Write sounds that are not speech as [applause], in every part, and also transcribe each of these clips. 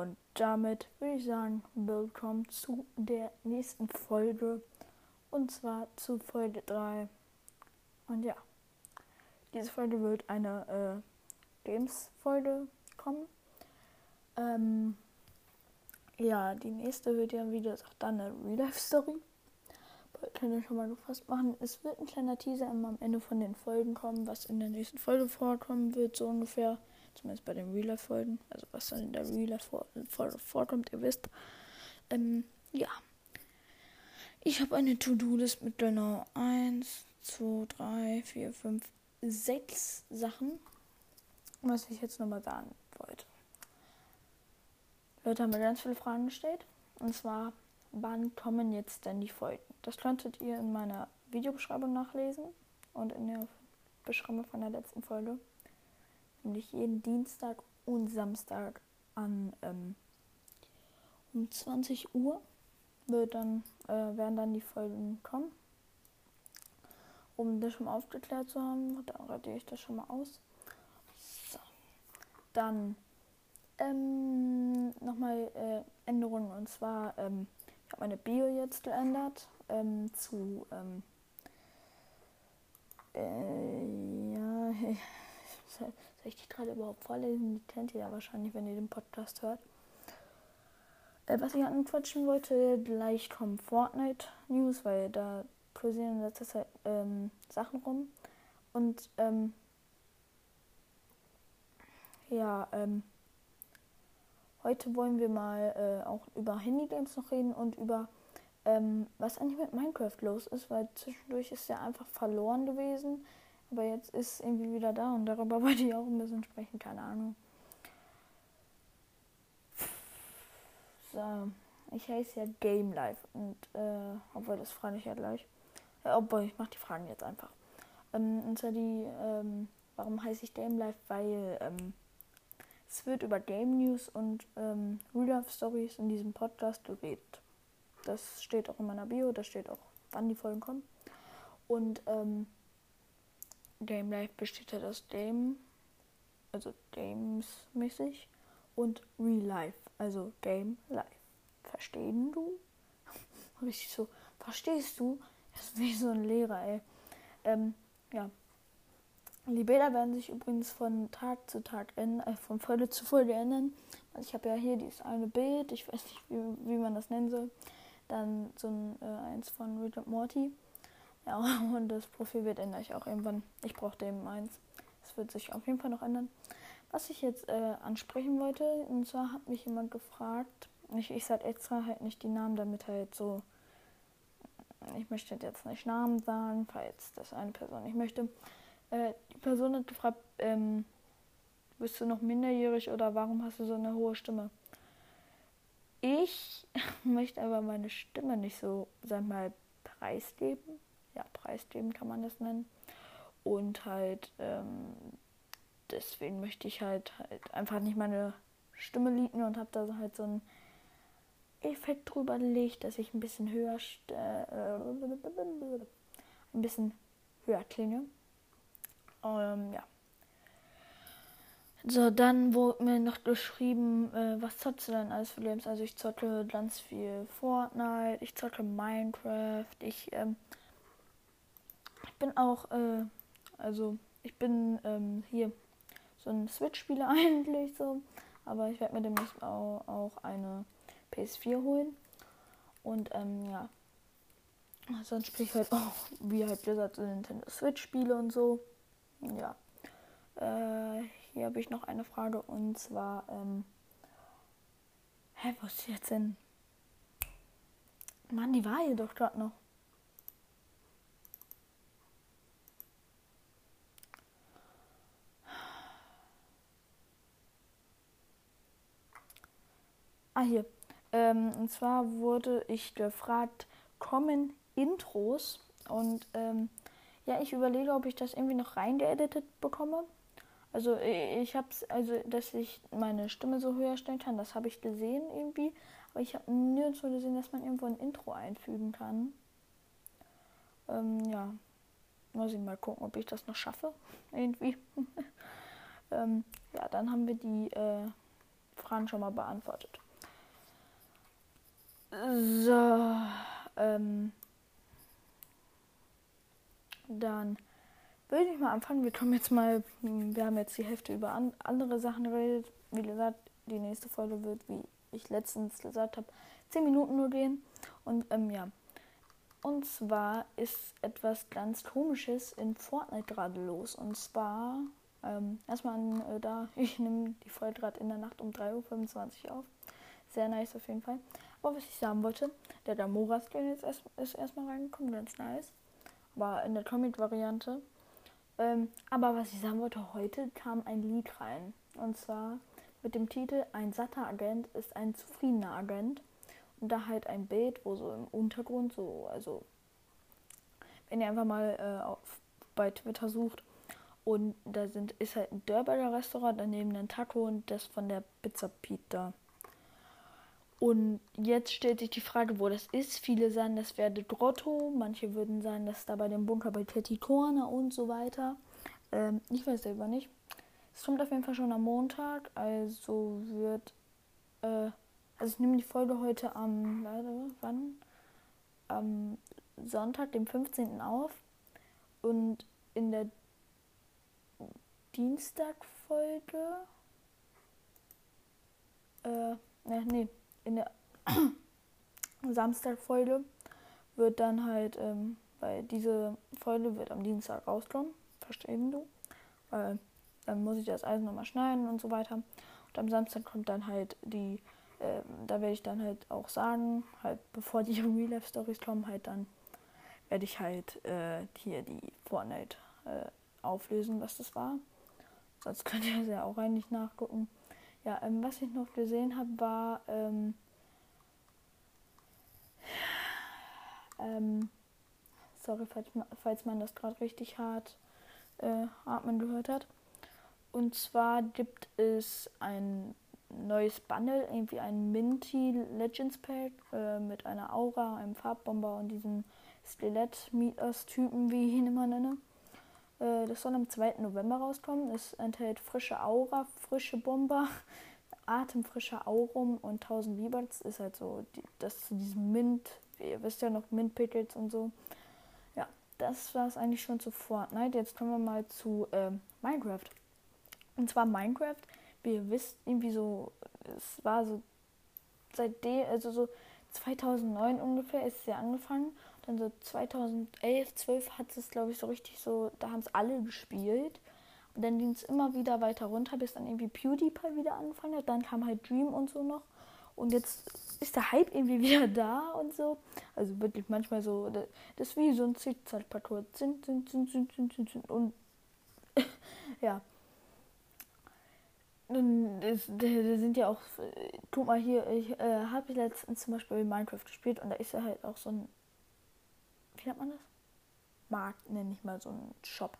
Und damit würde ich sagen, willkommen zu der nächsten Folge. Und zwar zu Folge 3. Und ja, diese Folge wird eine äh, Games-Folge kommen. Ähm, ja, die nächste wird ja, wie gesagt, dann eine Real-Life-Story. Kann ich schon mal gefasst machen. Es wird ein kleiner Teaser immer am Ende von den Folgen kommen, was in der nächsten Folge vorkommen wird, so ungefähr. Zumindest bei den Real-Life-Folgen. Also was dann in der Real-Life-Folge vorkommt, ihr wisst. Ähm, ja. Ich habe eine To-Do-List mit genau 1, 2, 3, 4, 5, 6 Sachen, was ich jetzt nochmal sagen wollte. Leute haben mir ganz viele Fragen gestellt. Und zwar, wann kommen jetzt denn die Folgen? Das könntet ihr in meiner Videobeschreibung nachlesen und in der Beschreibung von der letzten Folge. Nämlich jeden Dienstag und Samstag an ähm, um 20 Uhr wird dann, äh, werden dann die Folgen kommen. Um das schon mal aufgeklärt zu haben, da radiere ich das schon mal aus. So. Dann ähm, nochmal äh, Änderungen und zwar, ähm, ich habe meine Bio jetzt geändert ähm, zu, ähm, äh, ja, [laughs] soll ich die gerade überhaupt vorlesen? Die kennt ihr ja wahrscheinlich, wenn ihr den Podcast hört. Äh, was ich anquatschen wollte, gleich kommen Fortnite News, weil da kursieren in letzter Zeit ähm, Sachen rum. Und ähm, ja, ähm, Heute wollen wir mal äh, auch über Handygames noch reden und über ähm, was eigentlich mit Minecraft los ist, weil zwischendurch ist er einfach verloren gewesen. Aber jetzt ist irgendwie wieder da und darüber [laughs] wollte ich auch ein bisschen sprechen, keine Ahnung. So, ich heiße ja Game Life und äh, obwohl das frage ich ja gleich. Äh, obwohl, ich mache die Fragen jetzt einfach. Ähm, und zwar die, ähm, warum heiße ich Game Life? Weil ähm, es wird über Game News und ähm, Real Stories in diesem Podcast geredet. Das steht auch in meiner Bio, da steht auch, wann die Folgen kommen. Und ähm, Game Life besteht halt aus Game, also Games-mäßig, und Real Life, also Game Life. Verstehen du? [laughs] Richtig so, verstehst du? Das ist wie so ein Lehrer, ey. Ähm, ja, die Bilder werden sich übrigens von Tag zu Tag ändern, äh, von Folge zu Folge ändern. Also ich habe ja hier dieses eine Bild, ich weiß nicht, wie, wie man das nennen soll. Dann so ein äh, eins von Rick und Morty. Ja, [laughs] und das Profilbild ändere ich auch irgendwann. Ich brauche dem eins. Das wird sich auf jeden Fall noch ändern. Was ich jetzt äh, ansprechen wollte, und zwar hat mich jemand gefragt, ich, ich sage extra halt nicht die Namen, damit halt so, ich möchte jetzt nicht Namen sagen, falls das eine Person nicht möchte. Äh, die Person hat gefragt, ähm, bist du noch minderjährig oder warum hast du so eine hohe Stimme? Ich [laughs] möchte aber meine Stimme nicht so, sag mal, preisgeben. Ja, preisgeben kann man das nennen. Und halt, ähm, deswegen möchte ich halt, halt einfach nicht meine Stimme liegen und habe da halt so einen Effekt drüber gelegt, dass ich ein bisschen höher, äh, ein bisschen höher klinge. Ähm, ja. So, dann wurde mir noch geschrieben, äh, was zockst du denn alles für Games? Also ich zocke ganz viel Fortnite, ich zocke Minecraft, ich, ähm, bin auch, äh, also ich bin ähm, hier so ein Switch-Spieler [laughs] eigentlich so, aber ich werde mir demnächst auch, auch eine PS4 holen. Und ähm, ja, sonst spiele ich halt auch, wie halt gesagt, so Nintendo Switch-Spiele und so ja. Äh, hier habe ich noch eine Frage und zwar, ähm, hä, wo ist die jetzt hin? Mann, die war hier doch gerade noch. Ah, hier. Ähm, und zwar wurde ich gefragt, kommen Intros? Und ähm, ja, ich überlege, ob ich das irgendwie noch reingeeditet bekomme. Also ich habe es, also dass ich meine Stimme so höher stellen kann, das habe ich gesehen irgendwie. Aber ich habe nirgendwo gesehen, dass man irgendwo ein Intro einfügen kann. Ähm, ja, muss ich mal gucken, ob ich das noch schaffe. [laughs] Irgendwie. [laughs] ähm, ja, dann haben wir die äh, Fragen schon mal beantwortet. So, ähm, dann würde ich mal anfangen. Wir kommen jetzt mal, wir haben jetzt die Hälfte über an, andere Sachen geredet. Wie gesagt, die nächste Folge wird, wie ich letztens gesagt habe, 10 Minuten nur gehen. Und ähm, ja. Und zwar ist etwas ganz Komisches in Fortnite gerade los. Und zwar, ähm, erstmal äh, da, [laughs] ich nehme die Folge gerade in der Nacht um 3.25 Uhr auf. Sehr nice auf jeden Fall. Aber was ich sagen wollte, der Damora-Skin ist, erst, ist erstmal reingekommen, ganz nice. War in der Comic-Variante. Ähm, aber was ich sagen wollte, heute kam ein Lied rein. Und zwar mit dem Titel Ein satter Agent ist ein zufriedener Agent. Und da halt ein Bild, wo so im Untergrund so, also wenn ihr einfach mal äh, auf, bei Twitter sucht und da sind, ist halt ein Dörberger Restaurant, daneben ein Taco und das von der Pizza Pita. Und jetzt stellt sich die Frage, wo das ist. Viele sagen, das wäre der Grotto, manche würden sagen, das ist da bei dem Bunker bei Corner und so weiter. Ähm, ich weiß selber nicht. Es kommt auf jeden Fall schon am Montag, also wird. Äh, also ich nehme die Folge heute am. Warte, wann? Am Sonntag, dem 15. auf. Und in der Dienstagfolge. Äh, ne, nee, in der [clears throat] Samstagfolge wird dann halt, ähm, weil diese Folge wird am Dienstag rauskommen. Verstehen du? Weil dann muss ich das alles nochmal schneiden und so weiter. Und am Samstag kommt dann halt die, äh, da werde ich dann halt auch sagen, halt bevor die [laughs] Real Life Stories kommen, halt dann werde ich halt äh, hier die Fortnite äh, auflösen, was das war. Sonst könnt ihr es ja auch eigentlich nachgucken. Ja, ähm, was ich noch gesehen habe, war ähm, ähm, sorry, falls, falls man das gerade richtig hart äh, atmen gehört hat. Und zwar gibt es ein neues Bundle, irgendwie ein Minty Legends Pack äh, mit einer Aura, einem Farbbomber und diesem Skelett-Mieters-Typen, wie ich ihn immer nenne. Äh, das soll am 2. November rauskommen. Es enthält frische Aura, frische Bomber, [laughs] atemfrischer Aurum und 1000 V-Bucks. Ist halt so die, das zu diesem Mint, ihr wisst ja noch Mint Pickles und so. Ja, das war es eigentlich schon zu Fortnite. Jetzt kommen wir mal zu äh, Minecraft. Und zwar Minecraft, wie ihr wisst, irgendwie so, es war so seitdem, also so 2009 ungefähr ist es ja angefangen. Dann so 2011, 12 hat es, glaube ich, so richtig so, da haben es alle gespielt. Und dann ging es immer wieder weiter runter, bis dann irgendwie PewDiePie wieder angefangen hat. Dann kam halt Dream und so noch. Und jetzt ist der Hype irgendwie [laughs] wieder da und so. Also wirklich manchmal so, das ist wie so ein Zickzack-Parcours. Und [laughs] ja, da sind ja auch, guck mal hier, ich äh, habe letztens zum Beispiel Minecraft gespielt und da ist ja halt auch so ein, wie nennt man das? Markt, nenne ich mal so ein Shop.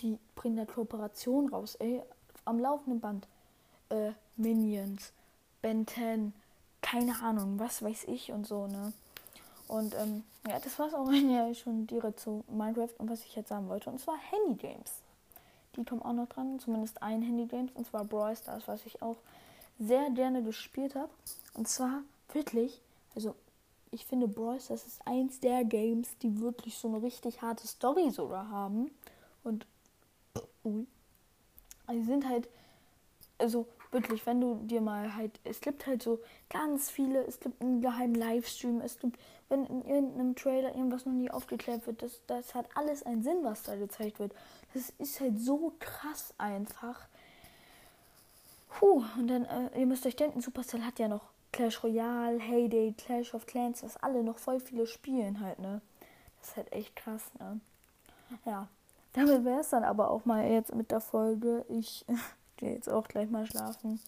Die bringen da Kooperation raus, ey, am laufenden Band. Äh, Minions, Ben 10, keine Ahnung, was weiß ich und so, ne? Und ähm, ja, das war's auch [laughs] ja schon direkt zu Minecraft und was ich jetzt sagen wollte. Und zwar Handy Games. Die kommen auch noch dran, zumindest ein Handy-Games, und zwar Brawl Stars, was ich auch sehr gerne gespielt habe. Und zwar wirklich, also ich finde Brawl Stars ist eins der Games, die wirklich so eine richtig harte Story sogar haben. Und ui, also sind halt, also wirklich, wenn du dir mal halt, es gibt halt so ganz viele, es gibt einen geheimen Livestream, es gibt, wenn in irgendeinem Trailer irgendwas noch nie aufgeklärt wird, das, das hat alles einen Sinn, was da gezeigt wird. Das ist halt so krass einfach. Puh, und dann, äh, ihr müsst euch denken, Supercell hat ja noch Clash Royale, Heyday, Clash of Clans, was alle noch voll viele spielen halt, ne? Das ist halt echt krass, ne? Ja, damit wäre es dann aber auch mal jetzt mit der Folge. Ich [laughs] gehe jetzt auch gleich mal schlafen,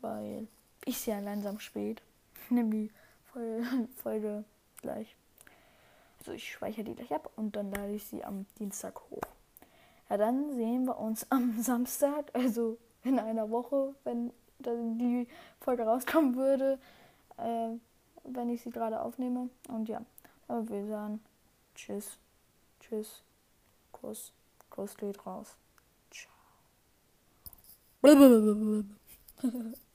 weil ich ja langsam spät. [laughs] Nämlich [laughs] Folge gleich. Also ich speichere die gleich ab und dann lade ich sie am Dienstag hoch. Ja, dann sehen wir uns am [laughs] Samstag, also in einer Woche, wenn dann die Folge rauskommen würde, äh, wenn ich sie gerade aufnehme. Und ja, aber wir sagen Tschüss, Tschüss, Kuss, Kuss geht raus. Бла-бла-бла-бла-бла. [laughs]